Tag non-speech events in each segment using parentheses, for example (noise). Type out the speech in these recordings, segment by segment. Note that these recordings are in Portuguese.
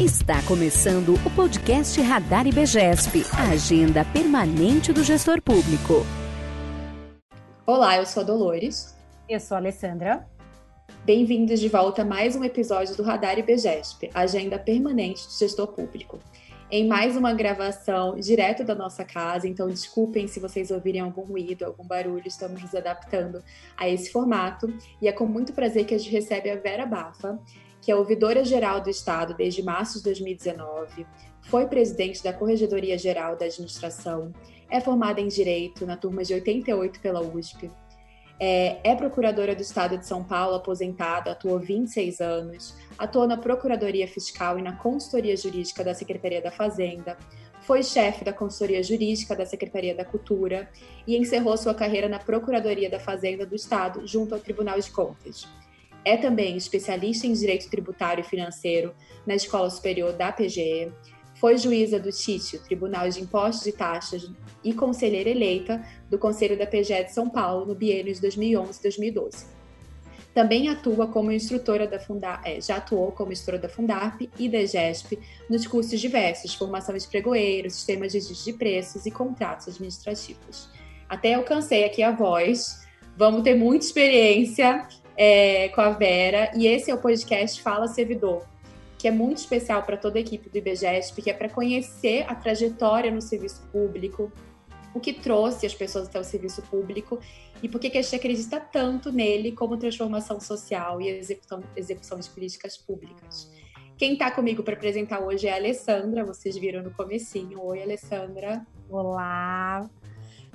Está começando o podcast Radar IBGESP, a agenda permanente do gestor público. Olá, eu sou a Dolores. Eu sou a Alessandra. Bem-vindos de volta a mais um episódio do Radar IBGESP, agenda permanente do gestor público. Em mais uma gravação direto da nossa casa, então desculpem se vocês ouvirem algum ruído, algum barulho, estamos nos adaptando a esse formato. E é com muito prazer que a gente recebe a Vera Bafa, que é ouvidora geral do Estado desde março de 2019, foi presidente da Corregedoria Geral da Administração, é formada em Direito na turma de 88 pela USP, é, é, procuradora do Estado de São Paulo, aposentada, atuou 26 anos, atuou na Procuradoria Fiscal e na Consultoria Jurídica da Secretaria da Fazenda, foi chefe da Consultoria Jurídica da Secretaria da Cultura e encerrou sua carreira na Procuradoria da Fazenda do Estado, junto ao Tribunal de Contas. É também especialista em direito tributário e financeiro na Escola Superior da PGE. Foi juíza do TITIO, Tribunal de Impostos e Taxas, e conselheira eleita do Conselho da PGE de São Paulo no biênio de 2011 e 2012. Também atua como instrutora da Fundar, é, já atuou como instrutora da Fundarp e da EGESP nos cursos diversos, formação de pregoeiro, sistemas de de preços e contratos administrativos. Até alcancei aqui a voz. Vamos ter muita experiência é, com a Vera, e esse é o podcast Fala Servidor, que é muito especial para toda a equipe do IBGESP, que é para conhecer a trajetória no serviço público, o que trouxe as pessoas até o serviço público e por que a gente acredita tanto nele como transformação social e execução, execução de políticas públicas. Quem está comigo para apresentar hoje é a Alessandra, vocês viram no comecinho. Oi, Alessandra. Olá,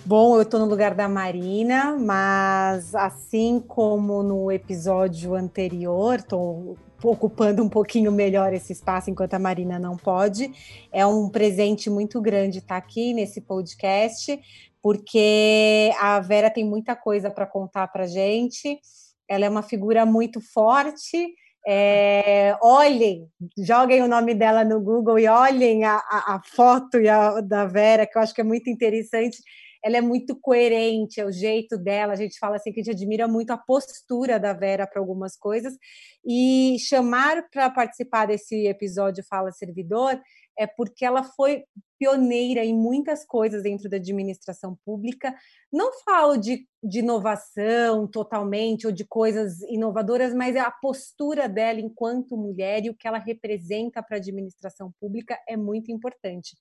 Bom, eu estou no lugar da Marina, mas assim como no episódio anterior, estou ocupando um pouquinho melhor esse espaço enquanto a Marina não pode. É um presente muito grande estar aqui nesse podcast, porque a Vera tem muita coisa para contar para gente. Ela é uma figura muito forte. É, olhem, joguem o nome dela no Google e olhem a, a, a foto a, da Vera, que eu acho que é muito interessante ela é muito coerente, é o jeito dela. A gente fala assim que a gente admira muito a postura da Vera para algumas coisas. E chamar para participar desse episódio Fala Servidor é porque ela foi pioneira em muitas coisas dentro da administração pública. Não falo de, de inovação totalmente ou de coisas inovadoras, mas a postura dela enquanto mulher e o que ela representa para a administração pública é muito importante.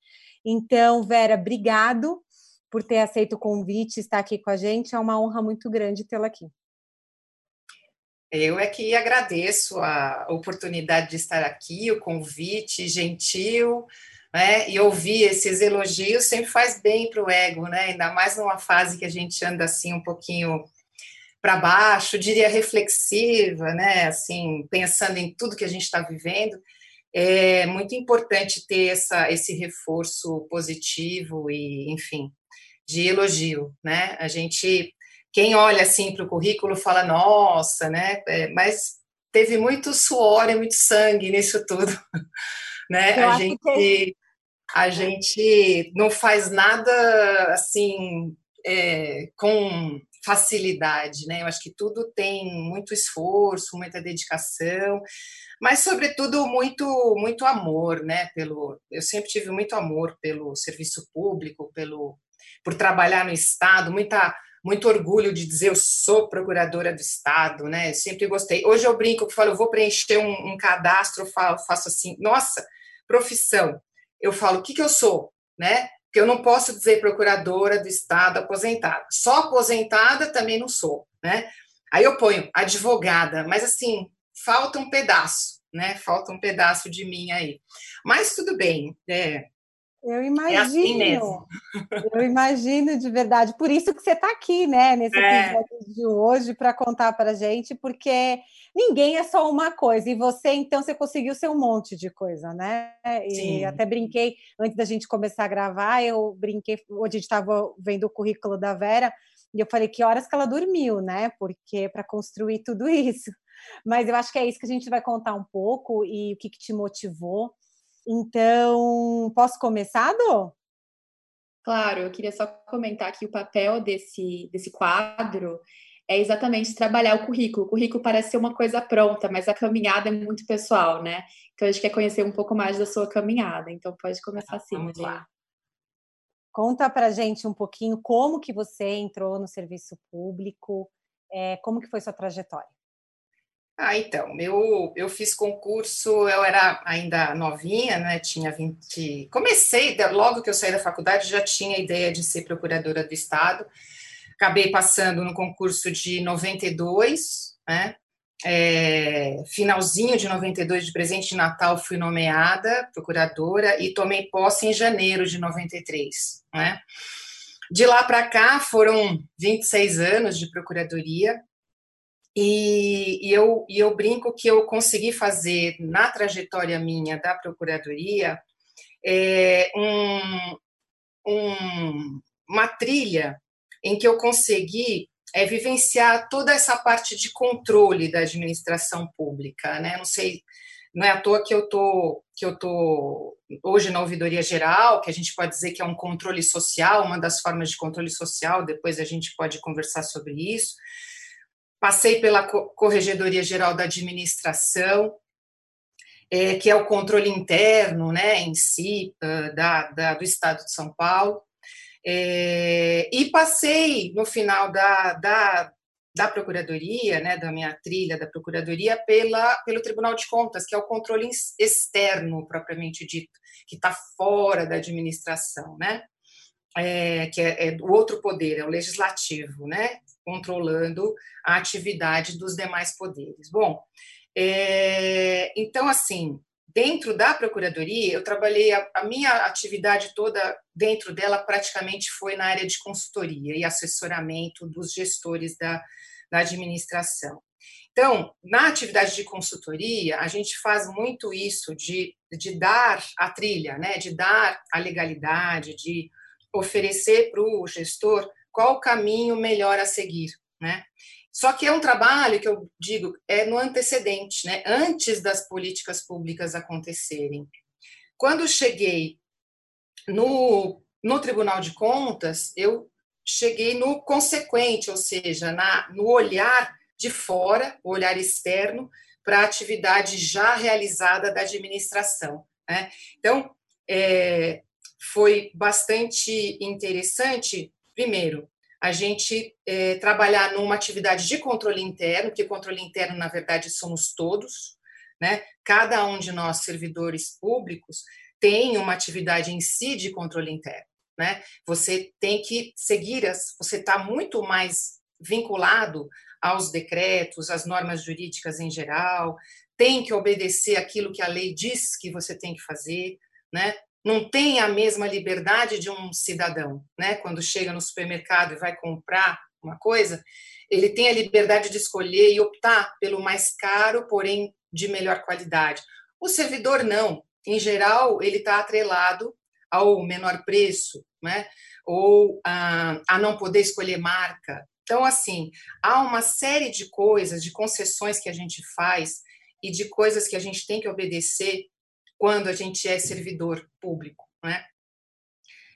Então, Vera, obrigado por ter aceito o convite, estar aqui com a gente. É uma honra muito grande tê-la aqui. Eu é que agradeço a oportunidade de estar aqui, o convite gentil, né? E ouvir esses elogios sempre faz bem para o ego, né? Ainda mais numa fase que a gente anda assim um pouquinho para baixo, diria reflexiva, né? Assim, pensando em tudo que a gente está vivendo. É muito importante ter essa, esse reforço positivo e, enfim, de elogio, né? A gente, quem olha assim para o currículo fala, nossa, né? É, mas teve muito suor e muito sangue nisso tudo, (laughs) né? Eu a gente, que... a gente não faz nada assim é, com facilidade, né? Eu acho que tudo tem muito esforço, muita dedicação, mas sobretudo muito muito amor, né? Pelo eu sempre tive muito amor pelo serviço público, pelo por trabalhar no Estado, muita, muito orgulho de dizer eu sou procuradora do Estado, né? Sempre gostei. Hoje eu brinco que falo, eu vou preencher um, um cadastro, falo, faço assim, nossa, profissão. Eu falo, o que, que eu sou, né? Porque eu não posso dizer procuradora do Estado aposentada. Só aposentada também não sou, né? Aí eu ponho advogada, mas assim, falta um pedaço, né? Falta um pedaço de mim aí. Mas tudo bem, é, eu imagino. É assim eu imagino de verdade. Por isso que você está aqui, né, nesse é. episódio de hoje, para contar para a gente, porque ninguém é só uma coisa. E você, então, você conseguiu ser um monte de coisa, né? E Sim. até brinquei, antes da gente começar a gravar, eu brinquei, hoje a gente estava vendo o currículo da Vera, e eu falei que horas que ela dormiu, né? Porque para construir tudo isso. Mas eu acho que é isso que a gente vai contar um pouco e o que, que te motivou. Então, posso começar, Dô? Claro, eu queria só comentar que o papel desse, desse quadro é exatamente trabalhar o currículo. O currículo parece ser uma coisa pronta, mas a caminhada é muito pessoal, né? Então a gente quer conhecer um pouco mais da sua caminhada. Então pode começar assim. Vamos lá. Conta para gente um pouquinho como que você entrou no serviço público, é, como que foi sua trajetória. Ah, então, eu, eu fiz concurso, eu era ainda novinha, né? Tinha 20. Comecei, logo que eu saí da faculdade, já tinha a ideia de ser procuradora do Estado. Acabei passando no concurso de 92, né? É, finalzinho de 92, de presente de Natal, fui nomeada procuradora e tomei posse em janeiro de 93, né? De lá para cá foram 26 anos de procuradoria, e, e, eu, e eu brinco que eu consegui fazer na trajetória minha da procuradoria é, um, um, uma trilha em que eu consegui é, vivenciar toda essa parte de controle da administração pública, né? Não sei, não é à toa que eu tô que eu tô hoje na ouvidoria geral, que a gente pode dizer que é um controle social, uma das formas de controle social. Depois a gente pode conversar sobre isso passei pela Corregedoria Geral da Administração, é, que é o controle interno, né, em si, uh, da, da, do Estado de São Paulo, é, e passei, no final da, da, da Procuradoria, né, da minha trilha da Procuradoria, pela, pelo Tribunal de Contas, que é o controle externo, propriamente dito, que está fora da administração, né, é, que é, é o outro poder, é o legislativo, né, controlando a atividade dos demais poderes. Bom, é, então, assim, dentro da Procuradoria, eu trabalhei, a, a, minha atividade toda dentro dela praticamente foi na área de consultoria e assessoramento dos gestores da, da administração. Então, na atividade de consultoria, a gente faz muito isso de, de dar a trilha, né, de dar a legalidade, de oferecer para o gestor qual o caminho melhor a seguir, né? Só que é um trabalho que eu digo é no antecedente, né? Antes das políticas públicas acontecerem. Quando cheguei no, no Tribunal de Contas, eu cheguei no consequente, ou seja, na, no olhar de fora, o olhar externo, para a atividade já realizada da administração. Né? Então, é, foi bastante interessante primeiro, a gente é, trabalhar numa atividade de controle interno, que controle interno, na verdade, somos todos, né? Cada um de nós, servidores públicos, tem uma atividade em si de controle interno, né? Você tem que seguir, as, você está muito mais vinculado aos decretos, às normas jurídicas em geral, tem que obedecer aquilo que a lei diz que você tem que fazer, né? Não tem a mesma liberdade de um cidadão, né? Quando chega no supermercado e vai comprar uma coisa, ele tem a liberdade de escolher e optar pelo mais caro, porém de melhor qualidade. O servidor não. Em geral, ele está atrelado ao menor preço, né? Ou a, a não poder escolher marca. Então, assim, há uma série de coisas, de concessões que a gente faz e de coisas que a gente tem que obedecer quando a gente é servidor público, né?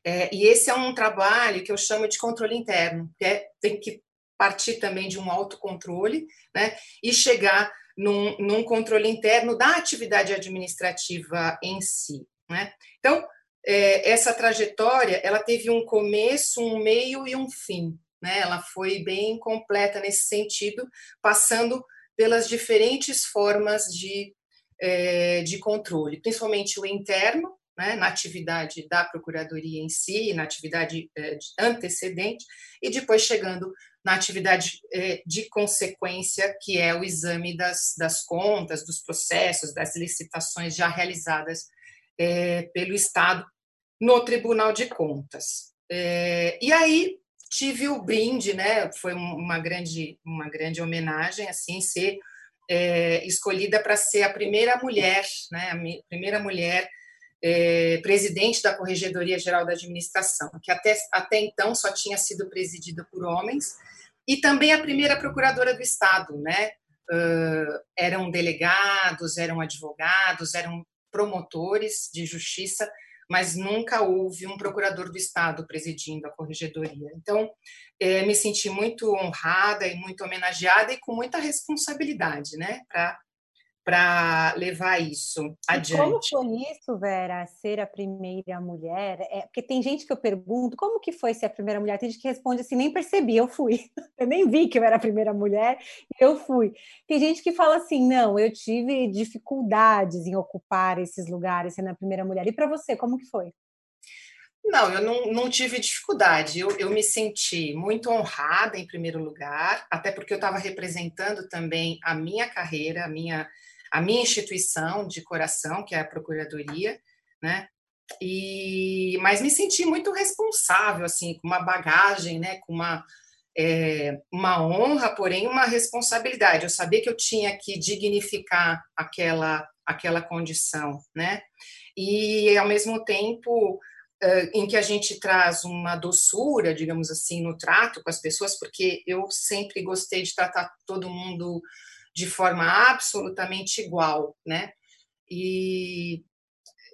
É, e esse é um trabalho que eu chamo de controle interno, que é, tem que partir também de um autocontrole, né? E chegar num, num controle interno da atividade administrativa em si, né? Então, é, essa trajetória, ela teve um começo, um meio e um fim, né? Ela foi bem completa nesse sentido, passando pelas diferentes formas de de controle, principalmente o interno, né, na atividade da procuradoria em si, na atividade é, antecedente, e depois chegando na atividade é, de consequência, que é o exame das, das contas, dos processos, das licitações já realizadas pelo Estado no Tribunal de Contas. E aí tive o brinde, né, foi uma grande, uma grande homenagem, assim, ser é, escolhida para ser a primeira mulher, né, a primeira mulher é, presidente da Corregedoria Geral da Administração, que até, até então só tinha sido presidida por homens, e também a primeira procuradora do Estado, né? Uh, eram delegados, eram advogados, eram promotores de justiça, mas nunca houve um procurador do Estado presidindo a corregedoria. Então, é, me senti muito honrada e muito homenageada e com muita responsabilidade, né, para para levar isso adiante. E como foi isso, Vera, ser a primeira mulher? É, porque tem gente que eu pergunto, como que foi ser a primeira mulher? Tem gente que responde assim, nem percebi, eu fui. (laughs) Eu nem vi que eu era a primeira mulher, eu fui. Tem gente que fala assim, não, eu tive dificuldades em ocupar esses lugares sendo a primeira mulher. E para você, como que foi? Não, eu não, não tive dificuldade. Eu, eu, me senti muito honrada, em primeiro lugar, até porque eu estava representando também a minha carreira, a minha a minha instituição de coração, que é a Procuradoria, né? E, mas me senti muito responsável, assim, com uma bagagem, né? Com uma, é, uma honra, porém uma responsabilidade. Eu sabia que eu tinha que dignificar aquela, aquela condição, né? E, ao mesmo tempo, em que a gente traz uma doçura, digamos assim, no trato com as pessoas, porque eu sempre gostei de tratar todo mundo de forma absolutamente igual, né? E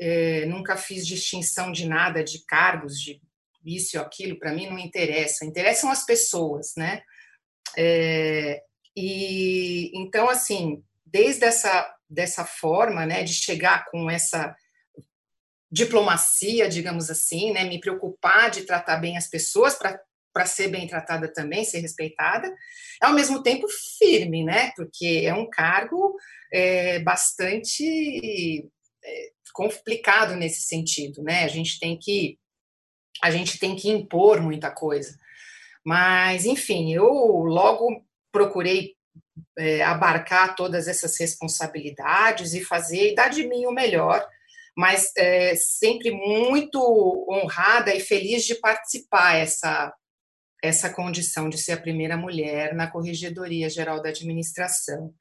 é, nunca fiz distinção de nada, de cargos, de isso ou aquilo, para mim não interessa. Interessam as pessoas, né? É, e então, assim, desde essa dessa forma, né, de chegar com essa diplomacia, digamos assim, né, me preocupar de tratar bem as pessoas para para ser bem tratada também, ser respeitada, ao mesmo tempo firme, né? Porque é um cargo é, bastante é, complicado nesse sentido, né? A gente tem que a gente tem que impor muita coisa. Mas, enfim, eu logo procurei é, abarcar todas essas responsabilidades e fazer e dar de mim o melhor, mas é, sempre muito honrada e feliz de participar essa essa condição de ser a primeira mulher na Corregedoria Geral da Administração.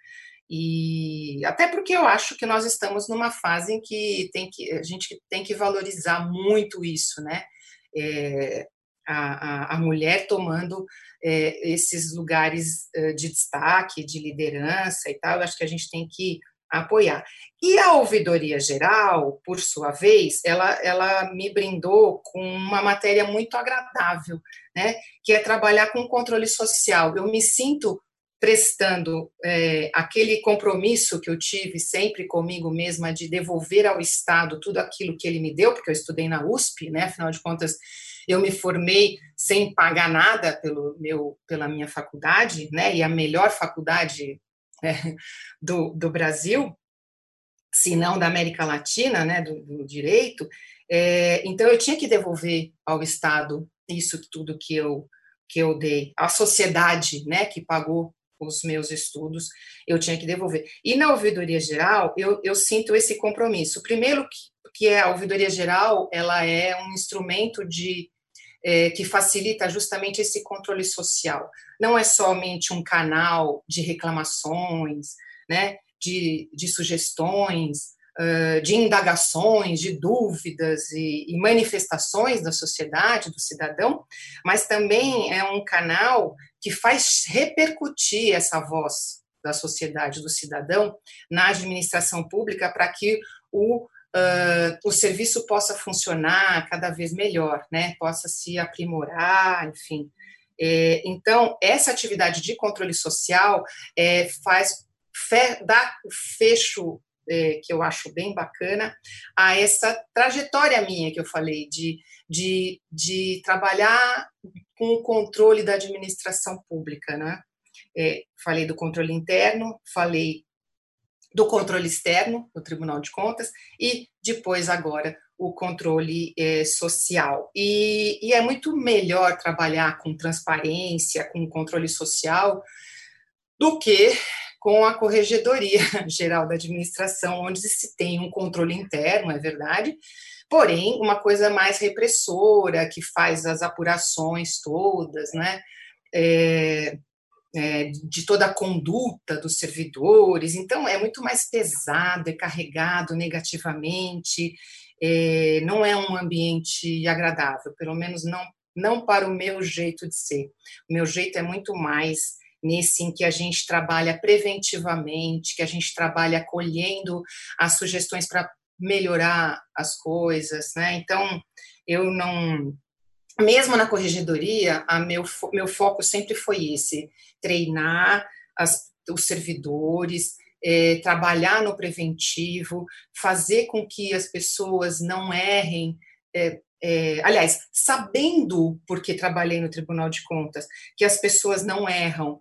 E até porque eu acho que nós estamos numa fase em que, tem que a gente tem que valorizar muito isso, né? É, a, a, a, mulher tomando é, esses lugares é, de destaque, de liderança e tal, eu acho que a gente tem que apoiar. E a ouvidoria geral, por sua vez, ela, ela me brindou com uma matéria muito agradável, né, que é trabalhar com controle social. Eu me sinto prestando é, aquele compromisso que eu tive sempre comigo mesma de devolver ao Estado tudo aquilo que ele me deu, porque eu estudei na USP, né, afinal de contas, eu me formei sem pagar nada pelo meu, pela minha faculdade, né, e a melhor faculdade (laughs) é, do, do Brasil, se não da América Latina, né, do, do direito, é, então eu tinha que devolver ao Estado isso tudo que eu que eu dei, a sociedade, né, que pagou os meus estudos, eu tinha que devolver. E na ouvidoria geral, eu, eu sinto esse compromisso. Primeiro que, que é a ouvidoria geral, ela é um instrumento de é, que facilita justamente esse controle social. Não é somente um canal de reclamações, né, de, de sugestões, uh, de indagações, de dúvidas e, e manifestações da sociedade, do cidadão, mas também é um canal que faz repercutir essa voz da sociedade, do cidadão, na administração pública para que o uh, o serviço possa funcionar cada vez melhor, né? Possa se aprimorar, enfim. É, então, essa atividade de controle social é, faz fe, dá o fecho é, que eu acho bem bacana a essa trajetória minha que eu falei de, de, de trabalhar com o controle da administração pública, né? É, falei do controle interno, falei do controle externo do Tribunal de Contas e depois agora o controle é, social. E, e, é muito melhor trabalhar com transparência, com controle social, do que com a Corregedoria (laughs) Geral da Administração, onde se tem um controle interno, é verdade, porém, uma coisa mais repressora, que faz as apurações todas, né? É, é, de toda a conduta dos servidores, então é muito mais pesado, é carregado negativamente, é, não é um ambiente agradável, pelo menos não, não para o meu jeito de ser. O meu jeito é muito mais nesse em que a gente trabalha preventivamente, que a gente trabalha acolhendo as sugestões para melhorar as coisas, né? Então, eu não mesmo na corregedoria, meu, meu foco sempre foi esse: treinar as, os servidores, é, trabalhar no preventivo, fazer com que as pessoas não errem. É, é, aliás, sabendo, porque trabalhei no Tribunal de Contas, que as pessoas não erram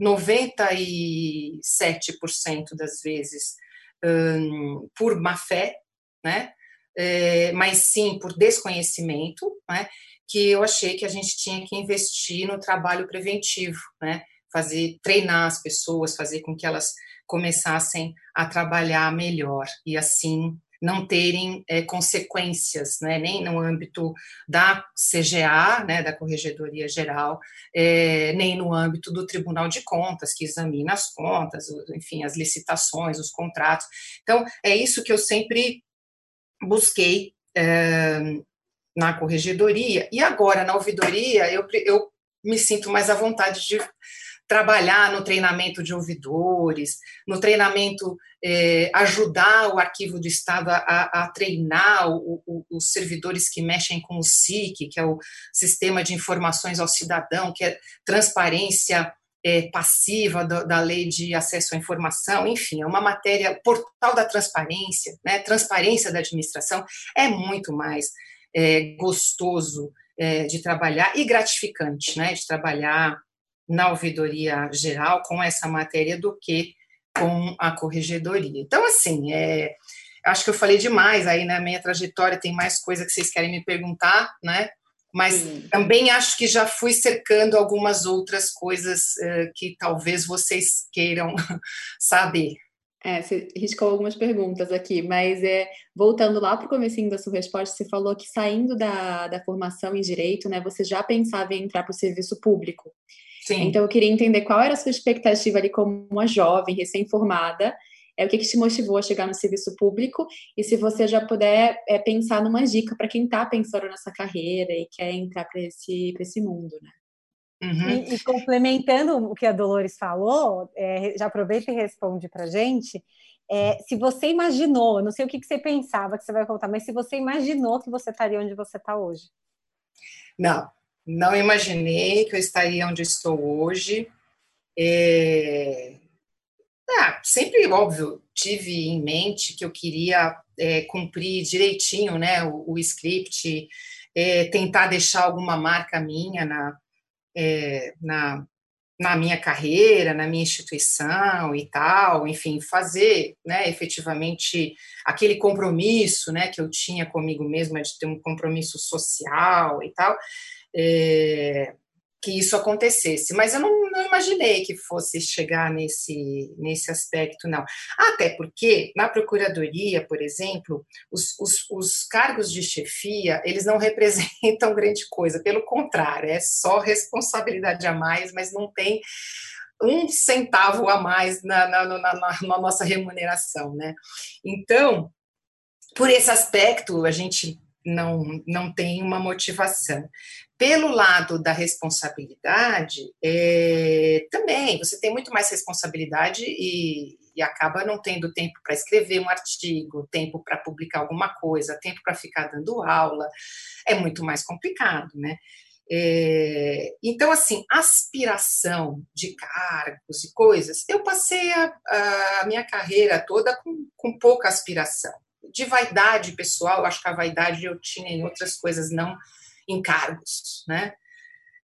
97% das vezes hum, por má fé, né? É, mas sim por desconhecimento, né? que eu achei que a gente tinha que investir no trabalho preventivo, né? fazer treinar as pessoas, fazer com que elas começassem a trabalhar melhor e assim não terem é, consequências, né, nem no âmbito da CGA, né, da Corregedoria Geral, é, nem no âmbito do Tribunal de Contas, que examina as contas, enfim, as licitações, os contratos. Então, é isso que eu sempre busquei é, na Corregedoria, e agora na ouvidoria eu, eu me sinto mais à vontade de trabalhar no treinamento de ouvidores, no treinamento, é, ajudar o arquivo do Estado a, a, treinar o, o, os servidores que mexem com o SIC, que é o Sistema de Informações ao Cidadão, que é transparência é, passiva do, da lei de acesso à informação, enfim, é uma matéria, portal da transparência, né, transparência da administração, é muito mais é, gostoso é, de trabalhar e gratificante, né, de trabalhar na ouvidoria geral com essa matéria do que com a corregedoria. Então, assim, é, acho que eu falei demais aí na minha trajetória, tem mais coisa que vocês querem me perguntar, né? Mas Sim. também acho que já fui cercando algumas outras coisas uh, que talvez vocês queiram (laughs) saber. É, você riscou algumas perguntas aqui, mas é, voltando lá para o comecinho da sua resposta, você falou que saindo da, da formação em Direito, né, você já pensava em entrar para o serviço público. Sim. Então, eu queria entender qual era a sua expectativa ali como uma jovem, recém-formada, é o que, que te motivou a chegar no serviço público e se você já puder é, pensar numa dica para quem está pensando nessa carreira e quer entrar para esse, esse mundo, né? Uhum. E, e, complementando o que a Dolores falou, é, já aproveita e responde para gente. É, se você imaginou, não sei o que, que você pensava que você vai contar, mas se você imaginou que você estaria onde você está hoje? Não, não imaginei que eu estaria onde estou hoje. É... Ah, sempre, óbvio, tive em mente que eu queria é, cumprir direitinho né, o, o script, é, tentar deixar alguma marca minha na, é, na, na minha carreira, na minha instituição e tal, enfim, fazer, né, efetivamente aquele compromisso, né, que eu tinha comigo mesma de ter um compromisso social e tal, é, que isso acontecesse. Mas eu não, imaginei que fosse chegar nesse, nesse aspecto, não. Até porque, na Procuradoria, por exemplo, os, os, os cargos de chefia, eles não (laughs) representam grande coisa, pelo contrário, é só responsabilidade a mais, mas não tem um centavo a mais na, na, na, na nossa remuneração, né? Então, por esse aspecto, a gente não, não tem uma motivação. Pelo lado da responsabilidade, é, também você tem muito mais responsabilidade e, e acaba não tendo tempo para escrever um artigo, tempo para publicar alguma coisa, tempo para ficar dando aula, é muito mais complicado, né? É, então, assim, aspiração de cargos e coisas, eu passei a, a minha carreira toda com, com pouca aspiração. De vaidade pessoal, acho que a vaidade eu tinha em outras coisas, não encargos, né?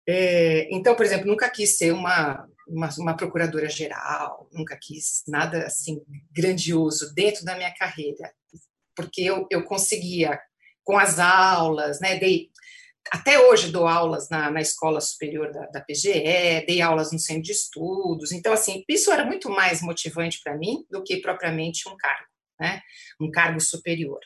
É, então, por exemplo, nunca quis ser uma, uma, uma procuradora geral, nunca quis nada assim grandioso dentro da minha carreira, porque eu, eu conseguia com as aulas, né? Dei, até hoje dou aulas na, na escola superior da, da, PGE, dei aulas no centro de estudos, então assim isso era muito mais motivante para mim do que propriamente um cargo, né? Um cargo superior.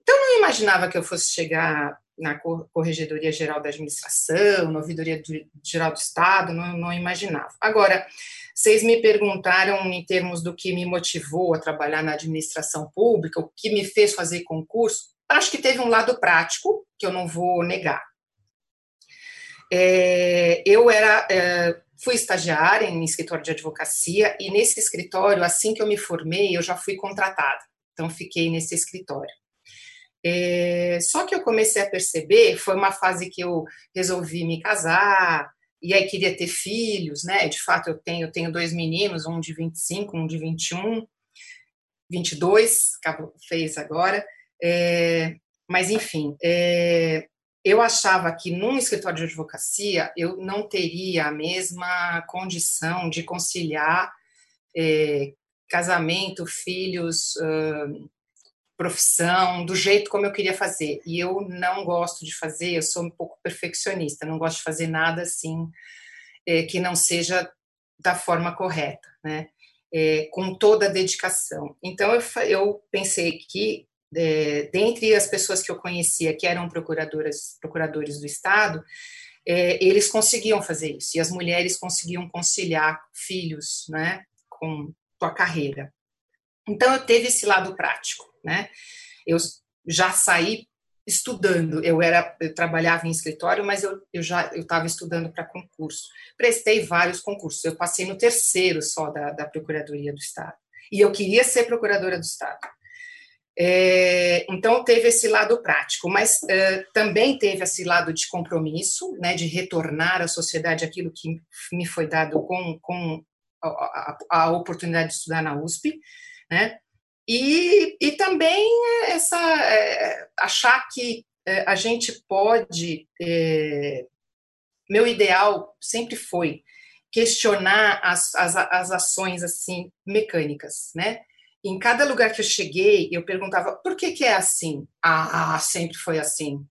Então não imaginava que eu fosse chegar na Corregedoria Geral da Administração, na Ouvidoria Geral do Estado, não, não imaginava. Agora, vocês me perguntaram em termos do que me motivou a trabalhar na administração pública, o que me fez fazer concurso. Acho que teve um lado prático, que eu não vou negar. É, eu era, é, fui estagiária em escritório de advocacia, e nesse escritório, assim que eu me formei, eu já fui contratada. Então, fiquei nesse escritório. É, só que eu comecei a perceber, foi uma fase que eu resolvi me casar, e aí queria ter filhos, né? De fato, eu tenho, eu tenho dois meninos, um de 25, um de 21, 22, fez agora. É, mas, enfim, é, eu achava que num escritório de advocacia eu não teria a mesma condição de conciliar é, casamento, filhos, uh, profissão, do jeito como eu queria fazer. E eu não gosto de fazer, eu sou um pouco perfeccionista, não gosto de fazer nada assim é, que não seja da forma correta, né? É, com toda a dedicação. Então eu, eu pensei que é, dentre as pessoas que eu conhecia que eram procuradoras, procuradores do Estado, é, eles conseguiam fazer isso, e as mulheres conseguiam conciliar filhos né, com a carreira. Então, eu teve esse lado prático. Né? Eu já saí estudando, eu era eu trabalhava em escritório, mas eu, eu já eu estava estudando para concurso. Prestei vários concursos, eu passei no terceiro só da, da Procuradoria do Estado. E eu queria ser procuradora do Estado. É, então, teve esse lado prático, mas é, também teve esse lado de compromisso, né, de retornar à sociedade aquilo que me foi dado com, com a, a, a oportunidade de estudar na USP, né, e, e também essa, é, achar que é, a gente pode. É, meu ideal sempre foi questionar as, as, as ações assim mecânicas, né? Em cada lugar que eu cheguei, eu perguntava por que, que é assim? Ah, sempre foi assim.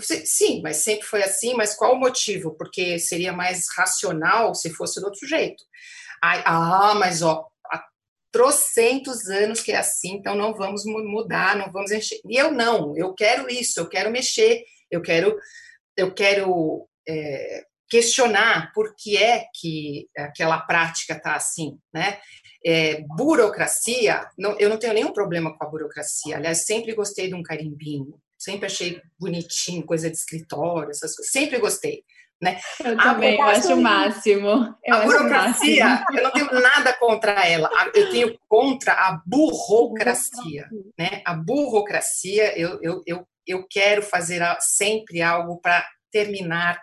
Sim, mas sempre foi assim, mas qual o motivo? Porque seria mais racional se fosse do outro jeito. Ah, mas ó, trocentos anos que é assim, então não vamos mudar, não vamos encher. E eu não, eu quero isso, eu quero mexer, eu quero, eu quero é, questionar por que é que aquela prática está assim, né? É, burocracia, não, eu não tenho nenhum problema com a burocracia. Aliás, sempre gostei de um carimbinho, sempre achei bonitinho, coisa de escritório, essas coisas, sempre gostei. Né? Eu a também, eu acho o máximo. Eu a burocracia, máximo. eu não tenho nada contra ela, eu tenho contra a burocracia. Né? A burocracia, eu, eu, eu, eu quero fazer sempre algo para terminar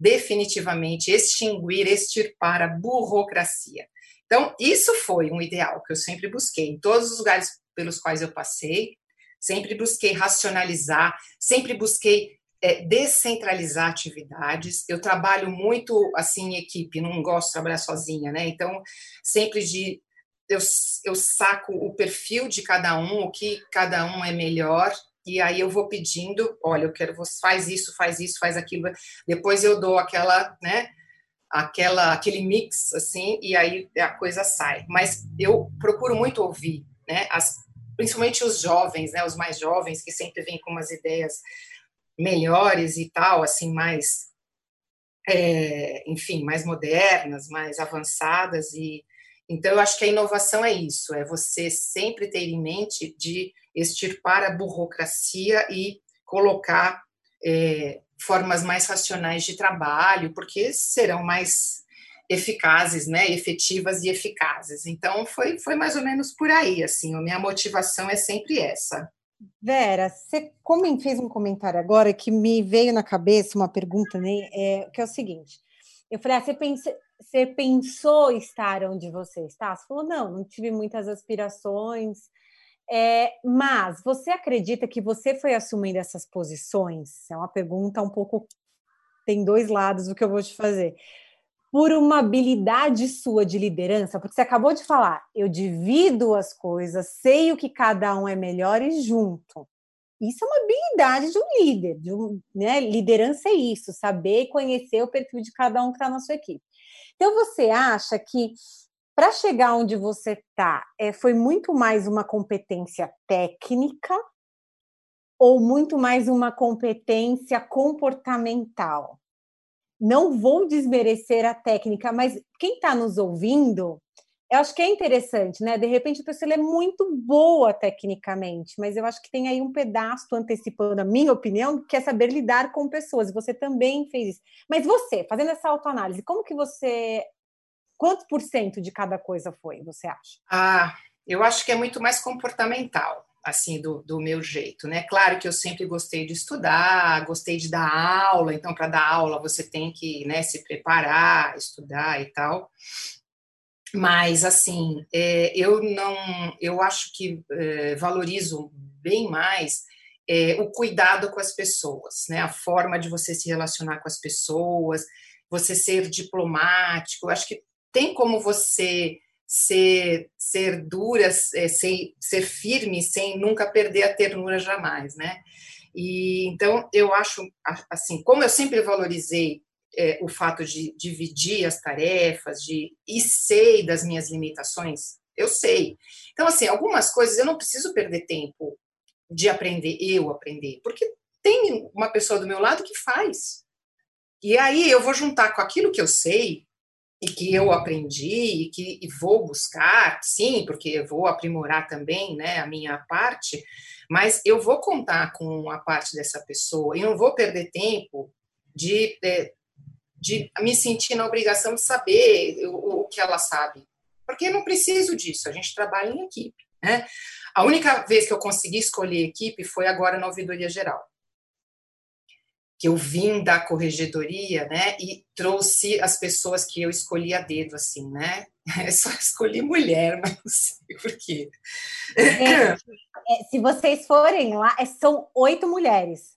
definitivamente, extinguir, extirpar a burocracia. Então, isso foi um ideal que eu sempre busquei em todos os lugares pelos quais eu passei, sempre busquei racionalizar, sempre busquei é, descentralizar atividades. Eu trabalho muito assim em equipe, não gosto de trabalhar sozinha, né? Então, sempre de eu, eu saco o perfil de cada um, o que cada um é melhor, e aí eu vou pedindo, olha, eu quero você faz isso, faz isso, faz aquilo. Depois eu dou aquela, né? aquela aquele mix assim e aí a coisa sai. Mas eu procuro muito ouvir, né? As, principalmente os jovens, né? Os mais jovens que sempre vêm com umas ideias melhores e tal, assim mais, é, enfim, mais modernas, mais avançadas e então eu acho que a inovação é isso, é você sempre ter em mente de extirpar a burocracia e colocar é, formas mais racionais de trabalho, porque serão mais eficazes, né, efetivas e eficazes. Então foi foi mais ou menos por aí, assim, a minha motivação é sempre essa. Vera, você fez um comentário agora que me veio na cabeça uma pergunta, né, é, que é o seguinte. Eu falei, ah, você, pensa, você pensou estar onde você está? Você falou, não, não tive muitas aspirações, é, mas você acredita que você foi assumindo essas posições? É uma pergunta um pouco. Tem dois lados do que eu vou te fazer. Por uma habilidade sua de liderança, porque você acabou de falar, eu divido as coisas, sei o que cada um é melhor e junto. Isso é uma habilidade de um líder, de um, né? Liderança é isso, saber conhecer o perfil de cada um que está na sua equipe. Então, você acha que para chegar onde você está, é, foi muito mais uma competência técnica ou muito mais uma competência comportamental? Não vou desmerecer a técnica, mas quem está nos ouvindo, eu acho que é interessante, né? De repente a pessoa é muito boa tecnicamente, mas eu acho que tem aí um pedaço antecipando a minha opinião, que é saber lidar com pessoas. Você também fez isso. Mas você, fazendo essa autoanálise, como que você Quanto por cento de cada coisa foi, você acha? Ah, eu acho que é muito mais comportamental, assim, do, do meu jeito, né? Claro que eu sempre gostei de estudar, gostei de dar aula, então, para dar aula, você tem que né, se preparar, estudar e tal. Mas, assim, é, eu não, eu acho que é, valorizo bem mais é, o cuidado com as pessoas, né? A forma de você se relacionar com as pessoas, você ser diplomático. Eu acho que tem como você ser, ser dura, é, ser, ser firme, sem nunca perder a ternura jamais, né? E então eu acho assim, como eu sempre valorizei é, o fato de dividir as tarefas, de e sei das minhas limitações, eu sei. Então assim, algumas coisas eu não preciso perder tempo de aprender eu aprender, porque tem uma pessoa do meu lado que faz. E aí eu vou juntar com aquilo que eu sei e que eu aprendi e que e vou buscar, sim, porque eu vou aprimorar também, né, a minha parte, mas eu vou contar com a parte dessa pessoa e não vou perder tempo de, de, de me sentir na obrigação de saber o, o que ela sabe, porque eu não preciso disso, a gente trabalha em equipe, né? A única vez que eu consegui escolher equipe foi agora na ouvidoria geral que eu vim da corregedoria, né, e trouxe as pessoas que eu escolhi a dedo, assim, né, (laughs) eu só escolhi mulher, mas não sei por quê. É, se vocês forem lá, é, são oito mulheres,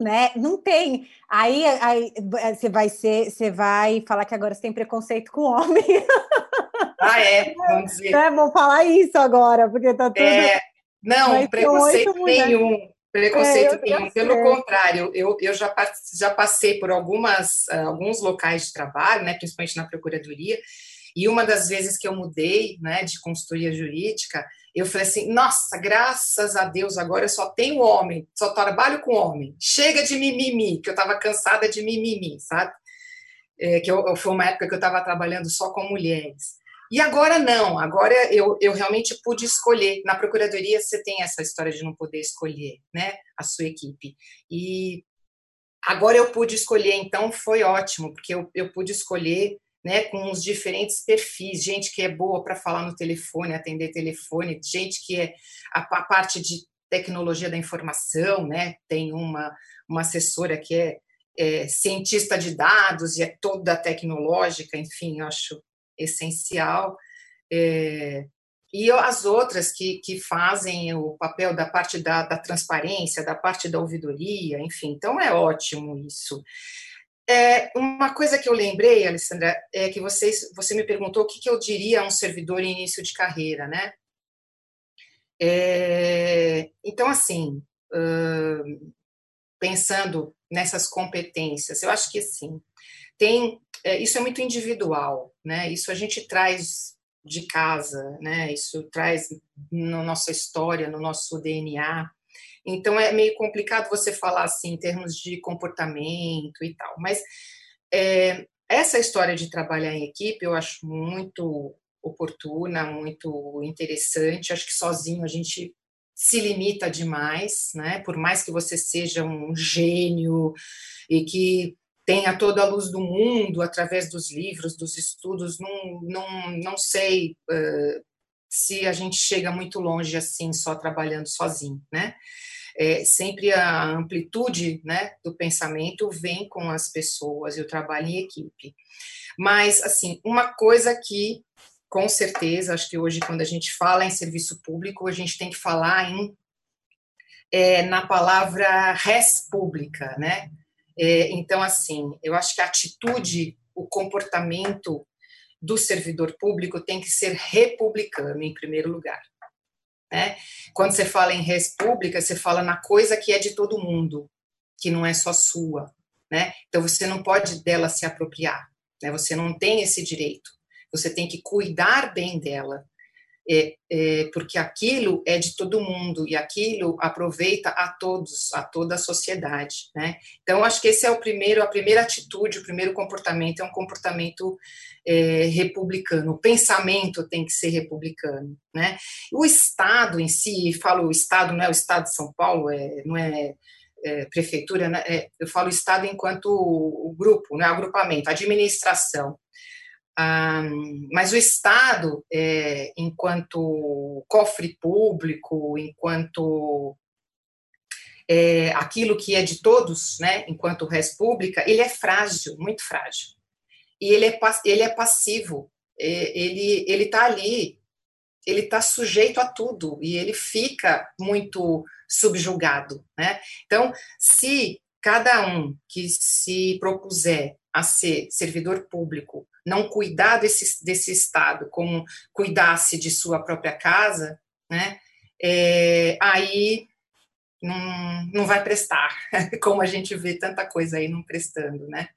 né, não tem, aí, aí você vai ser, você vai falar que agora você tem preconceito com homem. (laughs) Ah, é, (laughs) vamos dizer. É, falar isso agora, porque tá tudo... É, não, preconceito nenhum, Preconceito é, nenhum, pelo contrário, eu, eu já, já passei por algumas, uh, alguns locais de trabalho, né, principalmente na Procuradoria, e uma das vezes que eu mudei né, de consultoria jurídica, eu falei assim: nossa, graças a Deus, agora eu só tenho homem, só trabalho com homem. Chega de mimimi, que eu estava cansada de mimimi, sabe? É, que eu, foi uma época que eu estava trabalhando só com mulheres. E agora não, agora eu, eu realmente pude escolher. Na procuradoria você tem essa história de não poder escolher, né, a sua equipe. E agora eu pude escolher, então foi ótimo, porque eu, eu pude escolher né, com os diferentes perfis, gente que é boa para falar no telefone, atender telefone, gente que é a, a, parte de tecnologia da informação, né, tem uma, uma assessora que é, é cientista de dados e é toda tecnológica, enfim, acho essencial. É, e as outras que, que fazem o papel da parte da, da, transparência, da parte da ouvidoria, enfim, então é ótimo isso. É, uma coisa que eu lembrei, Alessandra, é que vocês, você me perguntou o que, que eu diria a um servidor em início de carreira, né? É, então, assim, uh, pensando nessas competências, eu acho que, sim, tem é, isso é muito individual, né? Isso a gente traz de casa, né? Isso traz na nossa história, no nosso DNA. Então é meio complicado você falar assim em termos de comportamento e tal. Mas é, essa história de trabalhar em equipe eu acho muito oportuna, muito interessante. Acho que sozinho a gente se limita demais, né? Por mais que você seja um gênio e que tenha toda a luz do mundo através dos livros, dos estudos, não, não, não sei uh, se a gente chega muito longe assim, só trabalhando sozinho, né? É, sempre a amplitude né, do pensamento vem com as pessoas e o trabalho em equipe. Mas, assim, uma coisa que, com certeza, acho que hoje, quando a gente fala em serviço público, a gente tem que falar em, é, na palavra res pública, né? É, então, assim, eu acho que a atitude, o comportamento do servidor público tem que ser republicano, em primeiro lugar. Né? Quando você fala em res pública, você fala na coisa que é de todo mundo, que não é só sua. Né? Então, você não pode dela se apropriar. Né? Você não tem esse direito. Você tem que cuidar bem dela é, é, porque aquilo é de todo mundo e aquilo aproveita a todos, a toda a sociedade, né? Então acho que esse é o primeiro, a primeira atitude, o primeiro comportamento é um comportamento é, republicano. O pensamento tem que ser republicano, né? O Estado em si, falo o Estado não é o Estado de São Paulo, é, não é é, prefeitura, né? é, eu falo Estado enquanto o, o grupo, né, agrupamento, administração. Um, mas o Estado, é, enquanto cofre público, enquanto é, aquilo que é de todos, né, enquanto res pública, ele é frágil, muito frágil. E ele é, ele é passivo, é, ele ele está ali, ele está sujeito a tudo e ele fica muito subjugado, né? Então, se cada um que se propuser a ser servidor público não cuidar desse, desse Estado como cuidasse de sua própria casa, né? É, aí não, não vai prestar, (laughs) como a gente vê tanta coisa aí não prestando, né?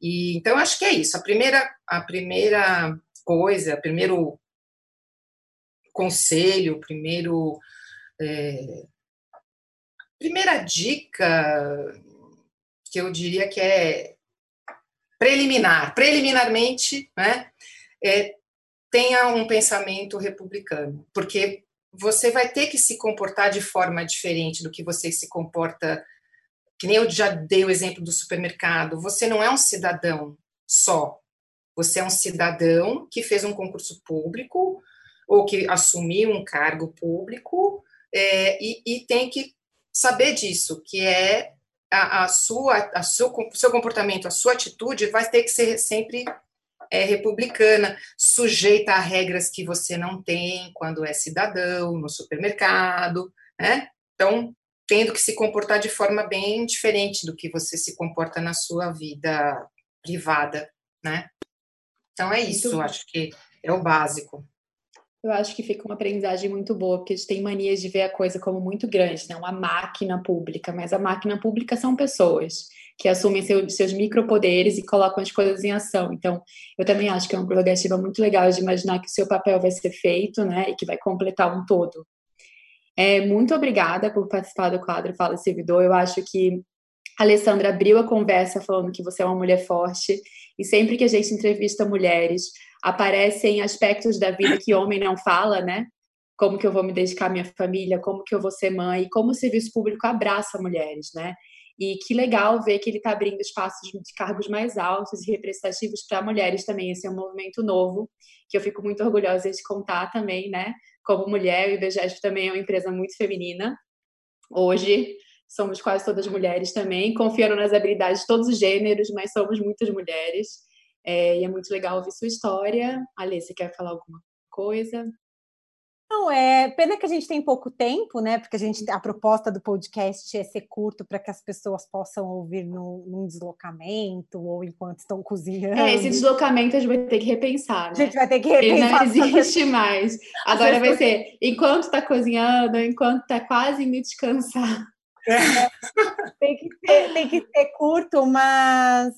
E, então, acho que é isso. A primeira, a primeira coisa, o primeiro conselho, o primeiro. É, primeira dica que eu diria que é preliminar, preliminarmente, né, é, tenha um pensamento republicano, porque você vai ter que se comportar de forma diferente do que você se comporta. Que nem eu já dei o exemplo do supermercado. Você não é um cidadão só. Você é um cidadão que fez um concurso público ou que assumiu um cargo público é, e, e, tem que saber disso, que é a, a sua, a seu, seu comportamento, a sua atitude vai ter que ser sempre é republicana, sujeita a regras que você não tem quando é cidadão, no supermercado, né? Então, tendo que se comportar de forma bem diferente do que você se comporta na sua vida privada, né? Então é isso, acho que é o básico. Eu acho que fica uma aprendizagem muito boa, porque a gente tem mania de ver a coisa como muito grande, né? Uma máquina pública, mas a máquina pública são pessoas que assumem seu, seus micropoderes e colocam as coisas em ação. Então, eu também acho que é uma prerrogativa muito legal de imaginar que o seu papel vai ser feito, né, e que vai completar um todo. É, muito obrigada por participar do quadro Fala Servidor. Eu acho que a Alessandra abriu a conversa falando que você é uma mulher forte, e sempre que a gente entrevista mulheres, aparecem aspectos da vida que homem não fala, né? Como que eu vou me dedicar à minha família, como que eu vou ser mãe, como o serviço público abraça mulheres, né? E que legal ver que ele está abrindo espaços de cargos mais altos e representativos para mulheres também. Esse é um movimento novo, que eu fico muito orgulhosa de contar também, né? Como mulher, o IBGESP também é uma empresa muito feminina. Hoje, somos quase todas mulheres também, confiando nas habilidades de todos os gêneros, mas somos muitas mulheres. É, e é muito legal ouvir sua história. Alê, você quer falar alguma coisa? Não, é pena que a gente tem pouco tempo, né? Porque a gente a proposta do podcast é ser curto para que as pessoas possam ouvir no, num deslocamento ou enquanto estão (laughs) cozinhando. É, esse deslocamento a gente vai ter que repensar, né? A gente vai ter que repensar. Ele não existe (laughs) mais. Agora vai ser enquanto está cozinhando, enquanto está quase indo descansar. (laughs) tem, que ser, tem que ser curto, mas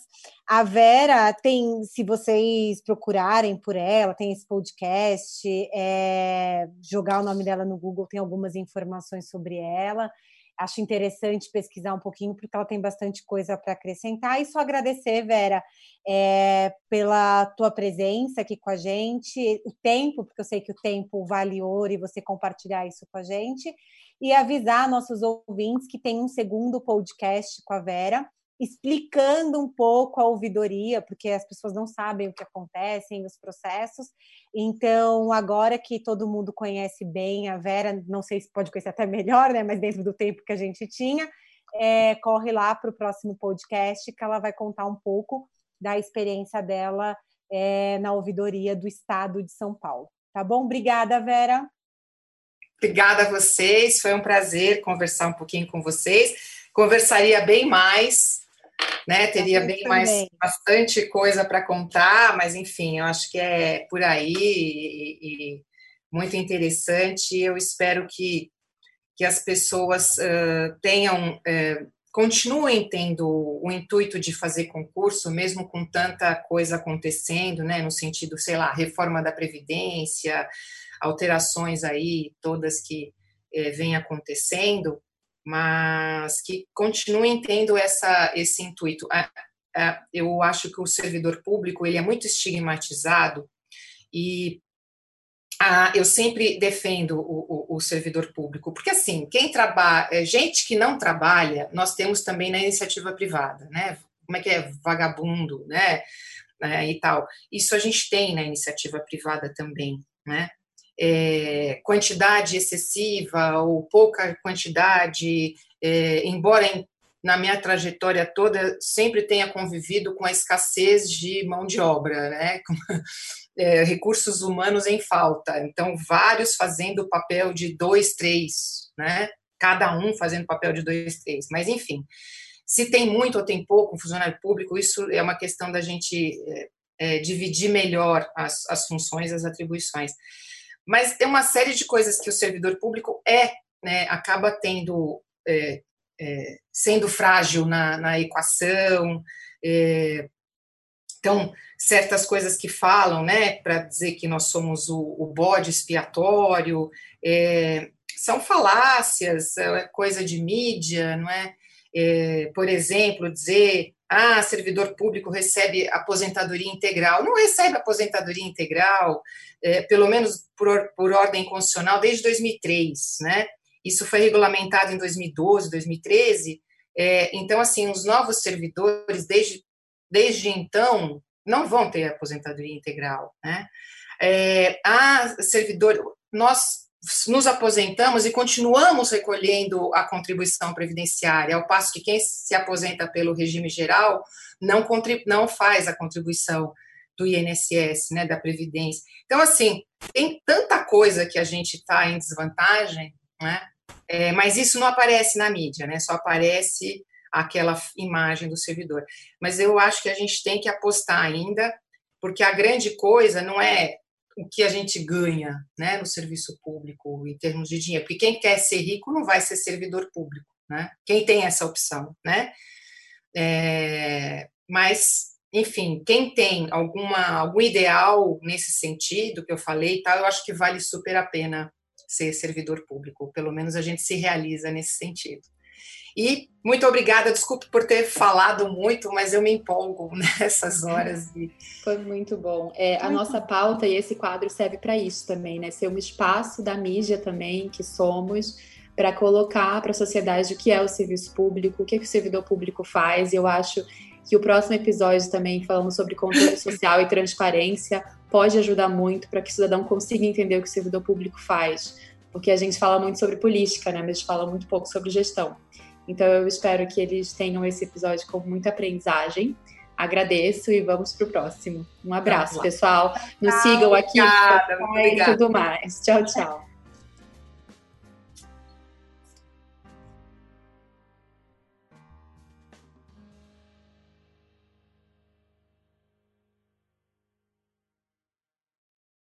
a Vera tem, se vocês procurarem por ela, tem esse podcast, é, jogar o nome dela no Google, tem algumas informações sobre ela. Acho interessante pesquisar um pouquinho, porque ela tem bastante coisa para acrescentar. E só agradecer, Vera, é, pela tua presença aqui com a gente, o tempo, porque eu sei que o tempo vale ouro e você compartilhar isso com a gente e avisar nossos ouvintes que tem um segundo podcast com a Vera, explicando um pouco a ouvidoria, porque as pessoas não sabem o que acontece os processos. Então, agora que todo mundo conhece bem a Vera, não sei se pode conhecer até melhor, né? Mas dentro do tempo que a gente tinha, é, corre lá para o próximo podcast que ela vai contar um pouco da experiência dela é, na ouvidoria do Estado de São Paulo. Tá bom? Obrigada, Vera. Obrigada a vocês, foi um prazer conversar um pouquinho com vocês. Conversaria bem mais, né? Teria bem também. mais bastante coisa para contar, mas enfim, eu acho que é por aí e, e muito interessante. Eu espero que, que as pessoas uh, tenham, uh, continuem tendo o intuito de fazer concurso, mesmo com tanta coisa acontecendo, né? No sentido, sei lá, reforma da Previdência alterações aí, todas que é, vêm acontecendo, mas que continuem tendo essa, esse intuito. Eu acho que o servidor público ele é muito estigmatizado e ah, eu sempre defendo o, o, o, servidor público, porque assim, quem trabalha, é, gente que não trabalha, nós temos também na iniciativa privada, né? Como é que é vagabundo, né? né, e tal. Isso a gente tem na iniciativa privada também, né? É, quantidade excessiva ou pouca quantidade, é, embora em, na minha trajetória toda sempre tenha convivido com a escassez de mão de obra, né? (laughs) é, recursos humanos em falta. Então, vários fazendo o papel de dois, três, né? Cada um fazendo o papel de dois, três. Mas, enfim, se tem muito ou tem pouco um funcionário público, isso é uma questão da gente é, é, dividir melhor as, as funções, as atribuições. Mas tem uma série de coisas que o servidor público é, né, acaba tendo, é, é, sendo frágil na, na equação, é, então, certas coisas que falam, né, para dizer que nós somos o, o bode expiatório, é, são falácias, é coisa de mídia, não é? é? Por exemplo, dizer, ah, servidor público recebe aposentadoria integral. Não recebe aposentadoria integral, é, pelo menos por, por ordem constitucional, desde 2003, né? Isso foi regulamentado em 2012, 2013. É, então, assim, os novos servidores, desde desde então, não vão ter aposentadoria integral. Né? É, servidor, nós nos aposentamos e continuamos recolhendo a contribuição previdenciária, ao passo que quem se aposenta pelo regime geral não, não faz a contribuição do INSS, né, da Previdência. Então, assim, tem tanta coisa que a gente está em desvantagem, né, é, mas isso não aparece na mídia, né, só aparece aquela imagem do servidor. Mas eu acho que a gente tem que apostar ainda, porque a grande coisa não é o que a gente ganha né, no serviço público em termos de dinheiro, porque quem quer ser rico não vai ser servidor público, né? Quem tem essa opção, né? É, mas, enfim, quem tem alguma, algum ideal nesse sentido que eu falei, tal, eu acho que vale super a pena ser servidor público, pelo menos a gente se realiza nesse sentido. E muito obrigada, desculpe por ter falado muito, mas eu me empolgo (laughs) nessas horas. De... Foi muito bom. É, a nossa pauta e esse quadro serve para isso também, né? Ser um espaço da mídia também, que somos, para colocar para a sociedade o que é o serviço público, o que, é que o servidor público faz. E eu acho que o próximo episódio também, falando sobre controle social e transparência, pode ajudar muito para que o cidadão consiga entender o que o servidor público faz. Porque a gente fala muito sobre política, né? Mas a gente fala muito pouco sobre gestão. Então eu espero que eles tenham esse episódio com muita aprendizagem. Agradeço e vamos para o próximo. Um abraço, pessoal. Nos sigam aqui obrigada, e tudo mais. Tchau, tchau.